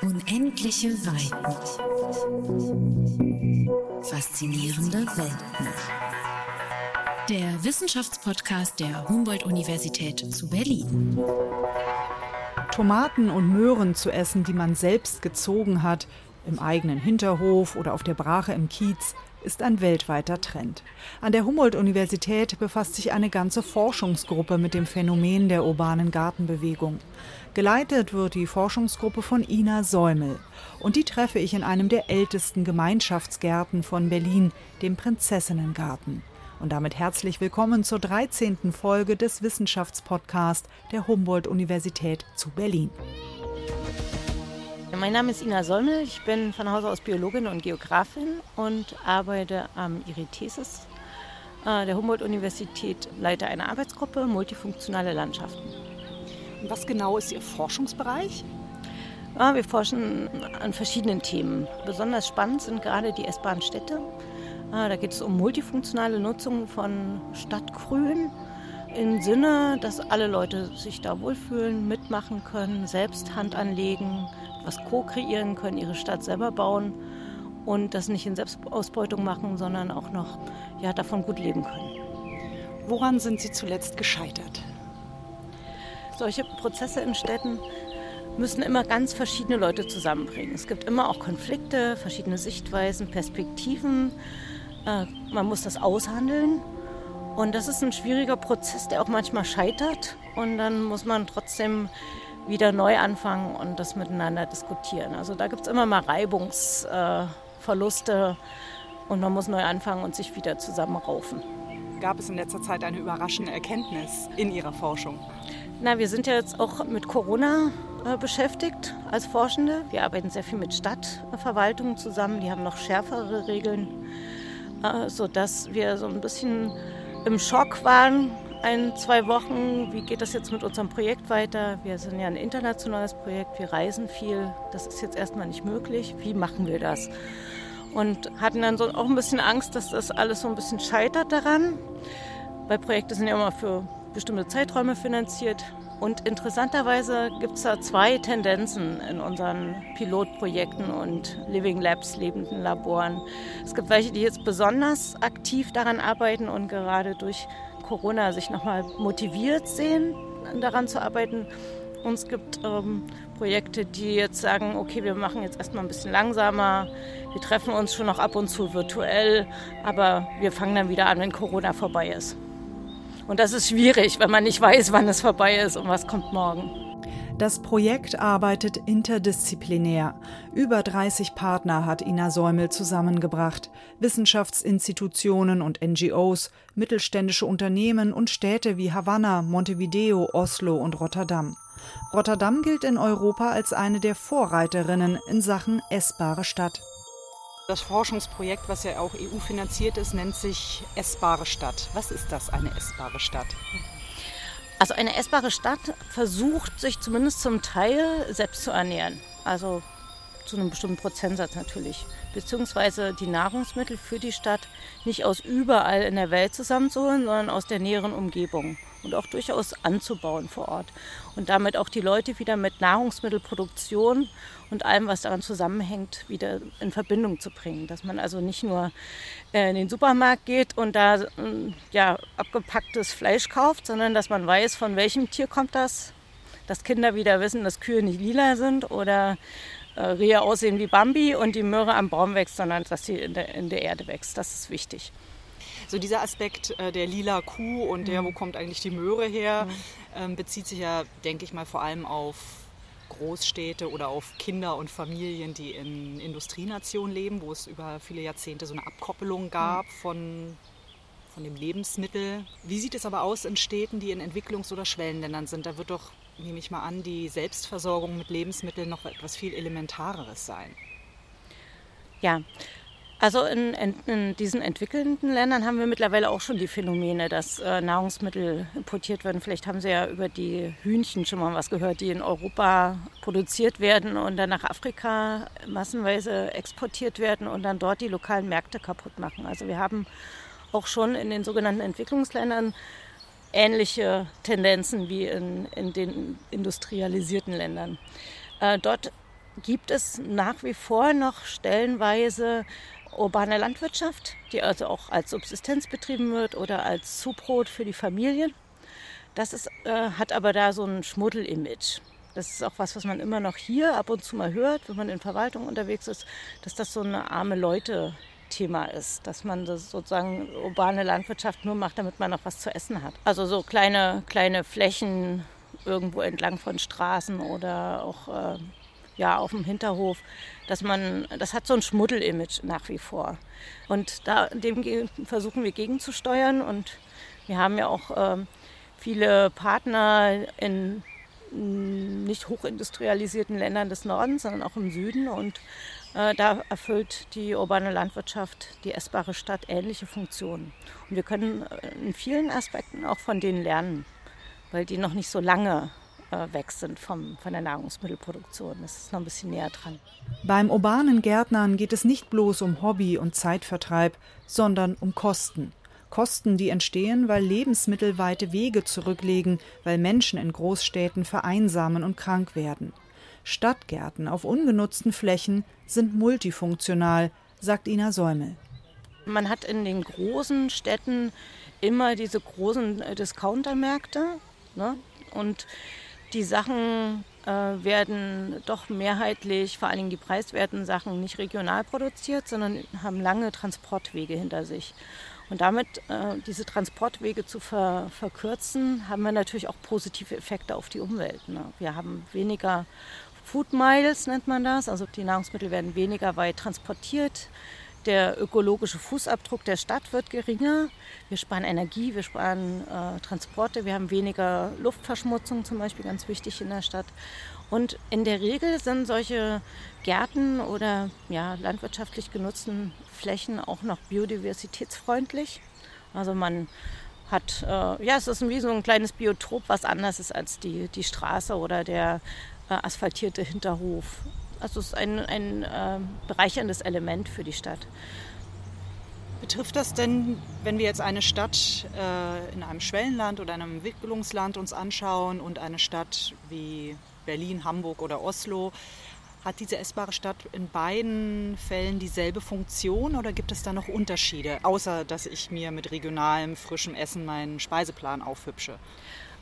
Unendliche Weiten. Faszinierende Welten. Der Wissenschaftspodcast der Humboldt-Universität zu Berlin. Tomaten und Möhren zu essen, die man selbst gezogen hat, im eigenen Hinterhof oder auf der Brache im Kiez, ist ein weltweiter Trend. An der Humboldt-Universität befasst sich eine ganze Forschungsgruppe mit dem Phänomen der urbanen Gartenbewegung. Geleitet wird die Forschungsgruppe von Ina Säumel. Und die treffe ich in einem der ältesten Gemeinschaftsgärten von Berlin, dem Prinzessinnengarten. Und damit herzlich willkommen zur 13. Folge des Wissenschaftspodcasts der Humboldt-Universität zu Berlin. Mein Name ist Ina Säumel, ich bin von Hause aus Biologin und Geografin und arbeite am IRITESIS äh, der Humboldt-Universität, leite eine Arbeitsgruppe Multifunktionale Landschaften. Was genau ist Ihr Forschungsbereich? Wir forschen an verschiedenen Themen. Besonders spannend sind gerade die essbaren Städte. Da geht es um multifunktionale Nutzung von Stadtgrün im Sinne, dass alle Leute sich da wohlfühlen, mitmachen können, selbst Hand anlegen, was co-kreieren können, ihre Stadt selber bauen und das nicht in Selbstausbeutung machen, sondern auch noch ja, davon gut leben können. Woran sind Sie zuletzt gescheitert? Solche Prozesse in Städten müssen immer ganz verschiedene Leute zusammenbringen. Es gibt immer auch Konflikte, verschiedene Sichtweisen, Perspektiven. Äh, man muss das aushandeln. Und das ist ein schwieriger Prozess, der auch manchmal scheitert. Und dann muss man trotzdem wieder neu anfangen und das miteinander diskutieren. Also da gibt es immer mal Reibungsverluste äh, und man muss neu anfangen und sich wieder zusammenraufen. Gab es in letzter Zeit eine überraschende Erkenntnis in Ihrer Forschung? Na, wir sind ja jetzt auch mit Corona äh, beschäftigt als Forschende. Wir arbeiten sehr viel mit Stadtverwaltungen zusammen. Die haben noch schärfere Regeln, äh, sodass wir so ein bisschen im Schock waren, ein, zwei Wochen, wie geht das jetzt mit unserem Projekt weiter? Wir sind ja ein internationales Projekt, wir reisen viel. Das ist jetzt erstmal nicht möglich. Wie machen wir das? Und hatten dann so auch ein bisschen Angst, dass das alles so ein bisschen scheitert daran. Weil Projekte sind ja immer für bestimmte Zeiträume finanziert. Und interessanterweise gibt es da zwei Tendenzen in unseren Pilotprojekten und Living Labs, lebenden Laboren. Es gibt welche, die jetzt besonders aktiv daran arbeiten und gerade durch Corona sich nochmal motiviert sehen, daran zu arbeiten. Und es gibt ähm, Projekte, die jetzt sagen, okay, wir machen jetzt erstmal ein bisschen langsamer, wir treffen uns schon noch ab und zu virtuell, aber wir fangen dann wieder an, wenn Corona vorbei ist. Und das ist schwierig, wenn man nicht weiß, wann es vorbei ist und was kommt morgen. Das Projekt arbeitet interdisziplinär. Über 30 Partner hat Ina Säumel zusammengebracht. Wissenschaftsinstitutionen und NGOs, mittelständische Unternehmen und Städte wie Havanna, Montevideo, Oslo und Rotterdam. Rotterdam gilt in Europa als eine der Vorreiterinnen in Sachen essbare Stadt. Das Forschungsprojekt, was ja auch EU finanziert ist, nennt sich Essbare Stadt. Was ist das, eine essbare Stadt? Also eine essbare Stadt versucht sich zumindest zum Teil selbst zu ernähren. Also zu einem bestimmten Prozentsatz natürlich. Beziehungsweise die Nahrungsmittel für die Stadt nicht aus überall in der Welt zusammenzuholen, sondern aus der näheren Umgebung und auch durchaus anzubauen vor Ort. Und damit auch die Leute wieder mit Nahrungsmittelproduktion und allem, was daran zusammenhängt, wieder in Verbindung zu bringen. Dass man also nicht nur äh, in den Supermarkt geht und da äh, ja, abgepacktes Fleisch kauft, sondern dass man weiß, von welchem Tier kommt das. Dass Kinder wieder wissen, dass Kühe nicht lila sind oder äh, Rehe aussehen wie Bambi und die Möhre am Baum wächst, sondern dass sie in der, in der Erde wächst. Das ist wichtig. So dieser Aspekt äh, der lila Kuh und der, wo mhm. kommt eigentlich die Möhre her, mhm. ähm, bezieht sich ja, denke ich mal, vor allem auf Großstädte oder auf Kinder und Familien, die in Industrienationen leben, wo es über viele Jahrzehnte so eine Abkoppelung gab mhm. von, von dem Lebensmittel. Wie sieht es aber aus in Städten, die in Entwicklungs- oder Schwellenländern sind? Da wird doch, nehme ich mal an, die Selbstversorgung mit Lebensmitteln noch etwas viel Elementareres sein. Ja, also in, in, in, diesen entwickelnden Ländern haben wir mittlerweile auch schon die Phänomene, dass äh, Nahrungsmittel importiert werden. Vielleicht haben Sie ja über die Hühnchen schon mal was gehört, die in Europa produziert werden und dann nach Afrika massenweise exportiert werden und dann dort die lokalen Märkte kaputt machen. Also wir haben auch schon in den sogenannten Entwicklungsländern ähnliche Tendenzen wie in, in den industrialisierten Ländern. Äh, dort gibt es nach wie vor noch stellenweise urbane Landwirtschaft, die also auch als Subsistenz betrieben wird oder als Zubrot für die Familien. Das ist, äh, hat aber da so ein Schmuddel-Image. Das ist auch was, was man immer noch hier ab und zu mal hört, wenn man in Verwaltung unterwegs ist, dass das so eine arme Leute-Thema ist, dass man das sozusagen urbane Landwirtschaft nur macht, damit man noch was zu essen hat. Also so kleine, kleine Flächen irgendwo entlang von Straßen oder auch äh, ja, auf dem Hinterhof, dass man, das hat so ein Schmuddel-Image nach wie vor. Und da, dem versuchen wir gegenzusteuern und wir haben ja auch äh, viele Partner in nicht hochindustrialisierten Ländern des Nordens, sondern auch im Süden. Und äh, da erfüllt die urbane Landwirtschaft, die essbare Stadt, ähnliche Funktionen. Und wir können äh, in vielen Aspekten auch von denen lernen, weil die noch nicht so lange weg sind vom, von der Nahrungsmittelproduktion. Das ist noch ein bisschen näher dran. Beim urbanen Gärtnern geht es nicht bloß um Hobby und Zeitvertreib, sondern um Kosten. Kosten, die entstehen, weil Lebensmittel weite Wege zurücklegen, weil Menschen in Großstädten vereinsamen und krank werden. Stadtgärten auf ungenutzten Flächen sind multifunktional, sagt Ina Säumel. Man hat in den großen Städten immer diese großen äh, Discountermärkte. Ne? Und die Sachen äh, werden doch mehrheitlich, vor allen Dingen die preiswerten Sachen, nicht regional produziert, sondern haben lange Transportwege hinter sich. Und damit äh, diese Transportwege zu ver verkürzen, haben wir natürlich auch positive Effekte auf die Umwelt. Ne? Wir haben weniger Food Miles, nennt man das. Also die Nahrungsmittel werden weniger weit transportiert. Der ökologische Fußabdruck der Stadt wird geringer. Wir sparen Energie, wir sparen äh, Transporte, wir haben weniger Luftverschmutzung zum Beispiel, ganz wichtig in der Stadt. Und in der Regel sind solche Gärten oder ja, landwirtschaftlich genutzten Flächen auch noch biodiversitätsfreundlich. Also man hat, äh, ja, es ist wie so ein kleines Biotop, was anders ist als die, die Straße oder der äh, asphaltierte Hinterhof. Also es ist ein, ein äh, bereicherndes Element für die Stadt. Betrifft das denn, wenn wir jetzt eine Stadt äh, in einem Schwellenland oder einem Entwicklungsland uns anschauen und eine Stadt wie Berlin, Hamburg oder Oslo, hat diese essbare Stadt in beiden Fällen dieselbe Funktion oder gibt es da noch Unterschiede, außer dass ich mir mit regionalem, frischem Essen meinen Speiseplan aufhübsche?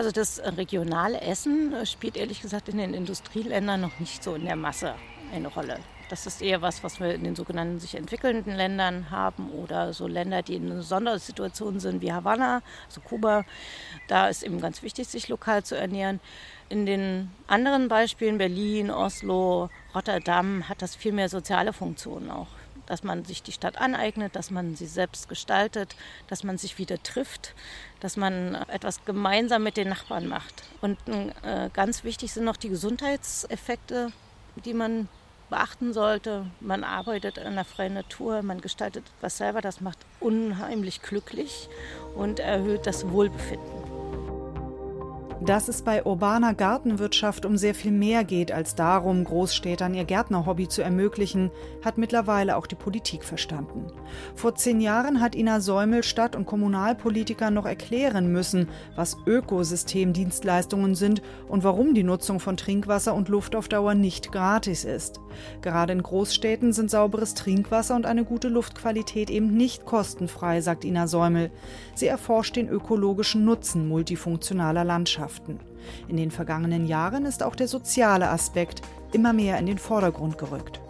Also das regionale Essen spielt ehrlich gesagt in den Industrieländern noch nicht so in der Masse eine Rolle. Das ist eher was, was wir in den sogenannten sich entwickelnden Ländern haben oder so Länder, die in einer Sondersituation sind wie Havanna, also Kuba. Da ist eben ganz wichtig, sich lokal zu ernähren. In den anderen Beispielen, Berlin, Oslo, Rotterdam, hat das viel mehr soziale Funktionen auch dass man sich die Stadt aneignet, dass man sie selbst gestaltet, dass man sich wieder trifft, dass man etwas gemeinsam mit den Nachbarn macht. Und äh, ganz wichtig sind noch die Gesundheitseffekte, die man beachten sollte. Man arbeitet in der freien Natur, man gestaltet etwas selber, das macht unheimlich glücklich und erhöht das Wohlbefinden. Dass es bei urbaner Gartenwirtschaft um sehr viel mehr geht als darum, Großstädtern ihr Gärtnerhobby zu ermöglichen, hat mittlerweile auch die Politik verstanden. Vor zehn Jahren hat Ina Säumel Stadt- und Kommunalpolitiker noch erklären müssen, was Ökosystemdienstleistungen sind und warum die Nutzung von Trinkwasser und Luft auf Dauer nicht gratis ist. Gerade in Großstädten sind sauberes Trinkwasser und eine gute Luftqualität eben nicht kostenfrei, sagt Ina Säumel. Sie erforscht den ökologischen Nutzen multifunktionaler Landschaften. In den vergangenen Jahren ist auch der soziale Aspekt immer mehr in den Vordergrund gerückt.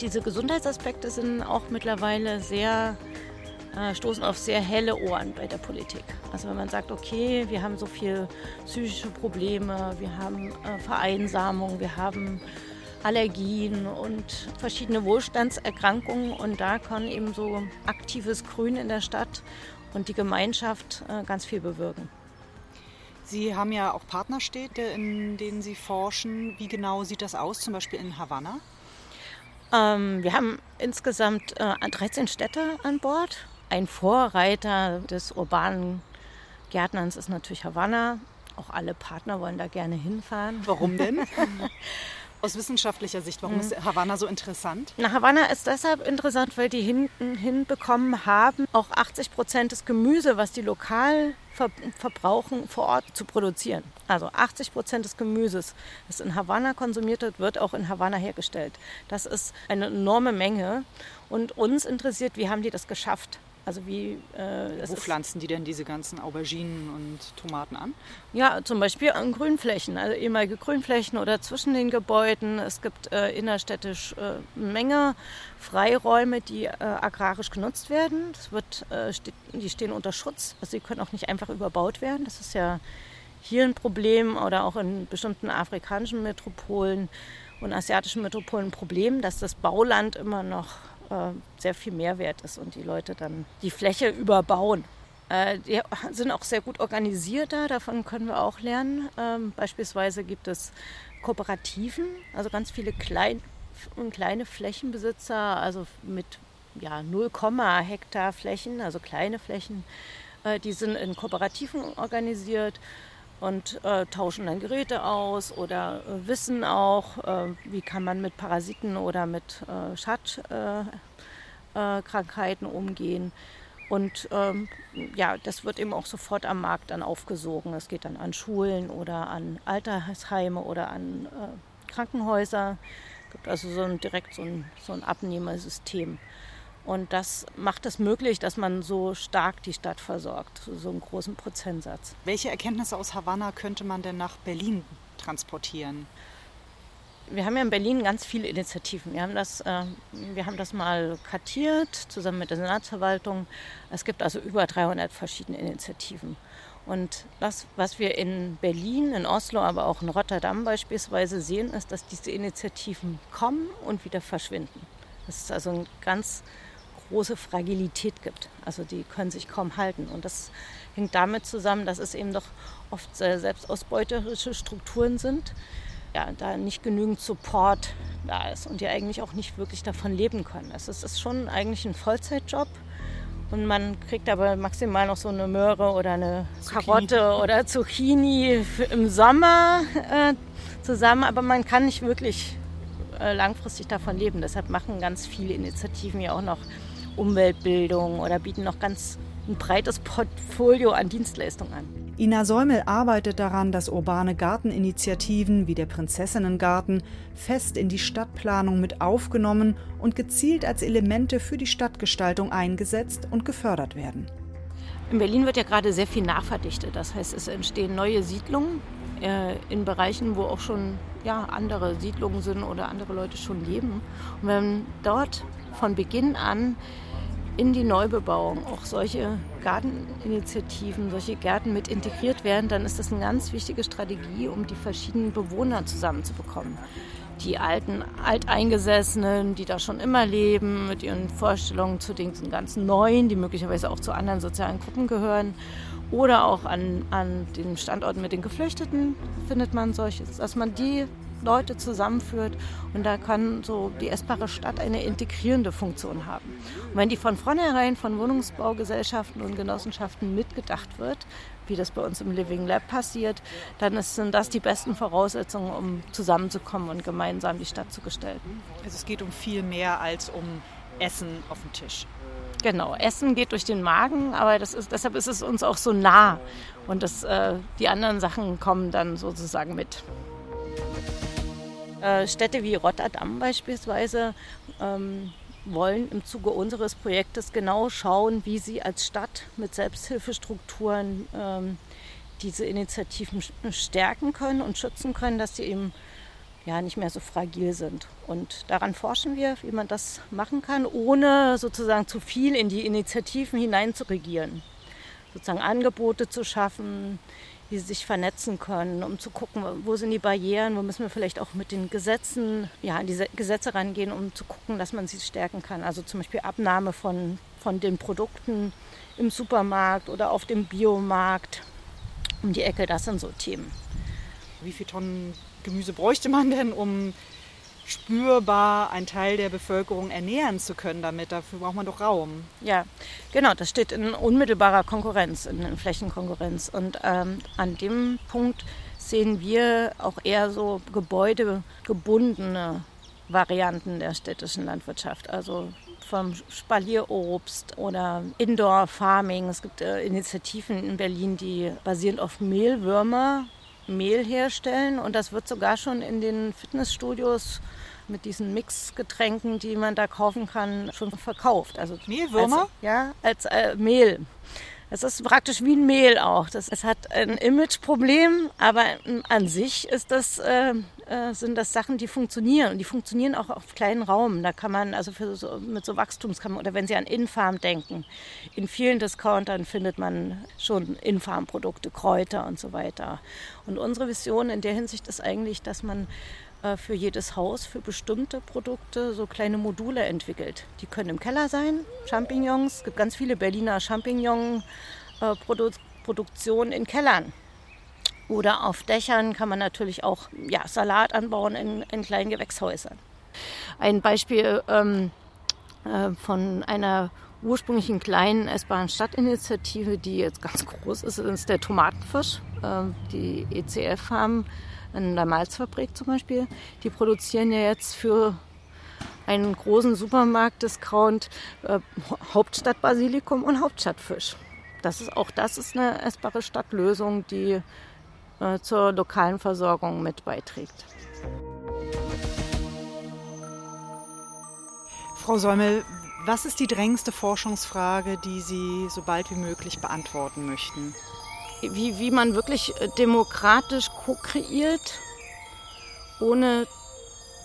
Diese Gesundheitsaspekte sind auch mittlerweile sehr äh, stoßen auf sehr helle Ohren bei der Politik. Also wenn man sagt, okay, wir haben so viele psychische Probleme, wir haben äh, Vereinsamung, wir haben Allergien und verschiedene Wohlstandserkrankungen. Und da kann eben so aktives Grün in der Stadt und die Gemeinschaft äh, ganz viel bewirken. Sie haben ja auch Partnerstädte, in denen Sie forschen. Wie genau sieht das aus, zum Beispiel in Havanna? Ähm, wir haben insgesamt äh, 13 Städte an Bord. Ein Vorreiter des urbanen Gärtnerns ist natürlich Havanna. Auch alle Partner wollen da gerne hinfahren. Warum denn? Aus wissenschaftlicher Sicht, warum mhm. ist Havanna so interessant? Na, Havanna ist deshalb interessant, weil die hinten hinbekommen haben, auch 80 Prozent des Gemüse, was die lokal ver verbrauchen, vor Ort zu produzieren. Also 80 Prozent des Gemüses, das in Havanna konsumiert wird, wird auch in Havanna hergestellt. Das ist eine enorme Menge. Und uns interessiert, wie haben die das geschafft? Also wie, äh, Wo pflanzen die denn diese ganzen Auberginen und Tomaten an? Ja, zum Beispiel an Grünflächen, also ehemalige Grünflächen oder zwischen den Gebäuden. Es gibt äh, innerstädtisch äh, Menge Freiräume, die äh, agrarisch genutzt werden. Das wird, äh, steht, die stehen unter Schutz, also sie können auch nicht einfach überbaut werden. Das ist ja hier ein Problem oder auch in bestimmten afrikanischen Metropolen und asiatischen Metropolen ein Problem, dass das Bauland immer noch äh, sehr viel Mehrwert ist und die Leute dann die Fläche überbauen. Äh, die sind auch sehr gut organisiert da, davon können wir auch lernen. Ähm, beispielsweise gibt es Kooperativen, also ganz viele klein, kleine Flächenbesitzer, also mit ja, 0, Hektar Flächen, also kleine Flächen, äh, die sind in Kooperativen organisiert und äh, tauschen dann Geräte aus oder äh, wissen auch, äh, wie kann man mit Parasiten oder mit äh, Schadkrankheiten äh, äh, umgehen. Und ähm, ja, das wird eben auch sofort am Markt dann aufgesogen. Es geht dann an Schulen oder an Altersheime oder an Krankenhäuser. Es gibt also so ein, direkt so ein, so ein Abnehmersystem. Und das macht es möglich, dass man so stark die Stadt versorgt, so einen großen Prozentsatz. Welche Erkenntnisse aus Havanna könnte man denn nach Berlin transportieren? Wir haben ja in Berlin ganz viele Initiativen. Wir haben das, äh, wir haben das mal kartiert zusammen mit der Senatsverwaltung. Es gibt also über 300 verschiedene Initiativen. Und das, was wir in Berlin, in Oslo, aber auch in Rotterdam beispielsweise sehen, ist, dass diese Initiativen kommen und wieder verschwinden. Das ist also ein ganz große Fragilität gibt. Also die können sich kaum halten. Und das hängt damit zusammen, dass es eben doch oft sehr selbstausbeuterische Strukturen sind, ja, da nicht genügend Support da ist und die eigentlich auch nicht wirklich davon leben können. Es ist schon eigentlich ein Vollzeitjob. Und man kriegt aber maximal noch so eine Möhre oder eine Zucchini. Karotte oder Zucchini im Sommer äh, zusammen, aber man kann nicht wirklich äh, langfristig davon leben. Deshalb machen ganz viele Initiativen ja auch noch Umweltbildung oder bieten noch ganz ein breites Portfolio an Dienstleistungen an. Ina Säumel arbeitet daran, dass urbane Garteninitiativen wie der Prinzessinnengarten fest in die Stadtplanung mit aufgenommen und gezielt als Elemente für die Stadtgestaltung eingesetzt und gefördert werden. In Berlin wird ja gerade sehr viel nachverdichtet. Das heißt, es entstehen neue Siedlungen äh, in Bereichen, wo auch schon ja, andere Siedlungen sind oder andere Leute schon leben. Und wenn dort von Beginn an in die Neubebauung auch solche Garteninitiativen, solche Gärten mit integriert werden, dann ist das eine ganz wichtige Strategie, um die verschiedenen Bewohner zusammenzubekommen. Die alten Alteingesessenen, die da schon immer leben, mit ihren Vorstellungen zu den ganzen Neuen, die möglicherweise auch zu anderen sozialen Gruppen gehören. Oder auch an, an den Standorten mit den Geflüchteten findet man solches, dass man die Leute zusammenführt. Und da kann so die essbare Stadt eine integrierende Funktion haben. Und wenn die von vornherein von Wohnungsbaugesellschaften und Genossenschaften mitgedacht wird, wie das bei uns im Living Lab passiert, dann sind das die besten Voraussetzungen, um zusammenzukommen und gemeinsam die Stadt zu gestalten. Also es geht um viel mehr als um Essen auf dem Tisch. Genau, Essen geht durch den Magen, aber das ist, deshalb ist es uns auch so nah. Und das, äh, die anderen Sachen kommen dann sozusagen mit. Äh, Städte wie Rotterdam beispielsweise ähm, wollen im Zuge unseres Projektes genau schauen, wie sie als Stadt mit Selbsthilfestrukturen ähm, diese Initiativen stärken können und schützen können, dass sie eben ja, nicht mehr so fragil sind. Und daran forschen wir, wie man das machen kann, ohne sozusagen zu viel in die Initiativen hinein zu regieren. Sozusagen Angebote zu schaffen, wie sie sich vernetzen können, um zu gucken, wo sind die Barrieren, wo müssen wir vielleicht auch mit den Gesetzen, ja, an diese Gesetze rangehen, um zu gucken, dass man sie stärken kann. Also zum Beispiel Abnahme von, von den Produkten im Supermarkt oder auf dem Biomarkt um die Ecke, das sind so Themen. Wie viele Tonnen Gemüse bräuchte man denn, um spürbar einen Teil der Bevölkerung ernähren zu können damit. Dafür braucht man doch Raum. Ja, genau, das steht in unmittelbarer Konkurrenz, in Flächenkonkurrenz. Und ähm, an dem Punkt sehen wir auch eher so gebäudegebundene Varianten der städtischen Landwirtschaft. Also vom Spalierobst oder Indoor Farming. Es gibt äh, Initiativen in Berlin, die basierend auf Mehlwürmer Mehl herstellen und das wird sogar schon in den Fitnessstudios mit diesen Mixgetränken, die man da kaufen kann, schon verkauft. Also Mehlwürmer? Als, ja, als äh, Mehl. Es ist praktisch wie ein Mehl auch. Das, es hat ein Imageproblem, aber an sich ist das, äh, äh, sind das Sachen, die funktionieren. Und die funktionieren auch auf kleinen Raum. Da kann man, also so, mit so Wachstumskammern, oder wenn Sie an Infarm denken, in vielen Discountern findet man schon Infarm-Produkte, Kräuter und so weiter. Und unsere Vision in der Hinsicht ist eigentlich, dass man für jedes Haus für bestimmte Produkte so kleine Module entwickelt. Die können im Keller sein, Champignons. Es gibt ganz viele Berliner Champignon-Produktionen in Kellern. Oder auf Dächern kann man natürlich auch ja, Salat anbauen in, in kleinen Gewächshäusern. Ein Beispiel ähm, äh, von einer ursprünglichen kleinen essbaren Stadtinitiative, die jetzt ganz groß ist, ist der Tomatenfisch. Äh, die ECF haben in der Malzfabrik zum Beispiel, die produzieren ja jetzt für einen großen Supermarkt-Discount äh, Hauptstadtbasilikum und Hauptstadtfisch. Das ist, auch das ist eine essbare Stadtlösung, die äh, zur lokalen Versorgung mit beiträgt. Frau Säumel, was ist die drängendste Forschungsfrage, die Sie so bald wie möglich beantworten möchten? Wie, wie man wirklich äh, demokratisch ko-kreiert, ohne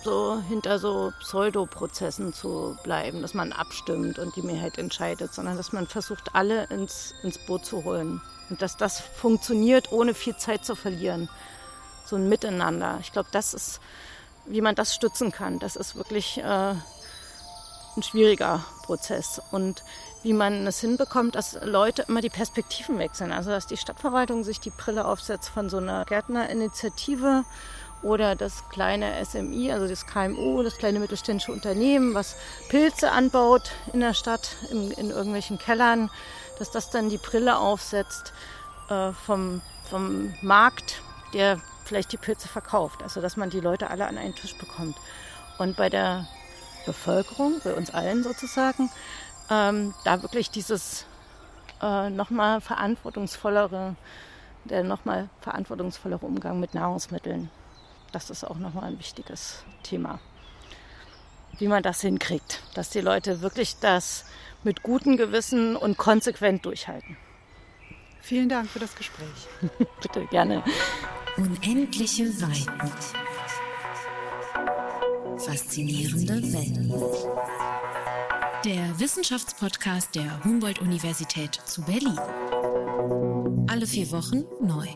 so hinter so Pseudoprozessen zu bleiben, dass man abstimmt und die Mehrheit entscheidet, sondern dass man versucht, alle ins, ins Boot zu holen. Und dass das funktioniert, ohne viel Zeit zu verlieren. So ein Miteinander. Ich glaube, das ist, wie man das stützen kann. Das ist wirklich äh, ein schwieriger Prozess. Und wie man es hinbekommt, dass Leute immer die Perspektiven wechseln. Also dass die Stadtverwaltung sich die Brille aufsetzt von so einer Gärtnerinitiative oder das kleine SMI, also das KMU, das kleine mittelständische Unternehmen, was Pilze anbaut in der Stadt, in, in irgendwelchen Kellern, dass das dann die Brille aufsetzt äh, vom, vom Markt, der vielleicht die Pilze verkauft. Also dass man die Leute alle an einen Tisch bekommt. Und bei der Bevölkerung, bei uns allen sozusagen, ähm, da wirklich dieses äh, nochmal verantwortungsvollere, der nochmal verantwortungsvollere Umgang mit Nahrungsmitteln. Das ist auch nochmal ein wichtiges Thema. Wie man das hinkriegt, dass die Leute wirklich das mit gutem Gewissen und konsequent durchhalten. Vielen Dank für das Gespräch. Bitte, gerne. Unendliche Weiten. Faszinierende Welt. Der Wissenschaftspodcast der Humboldt-Universität zu Berlin. Alle vier Wochen neu.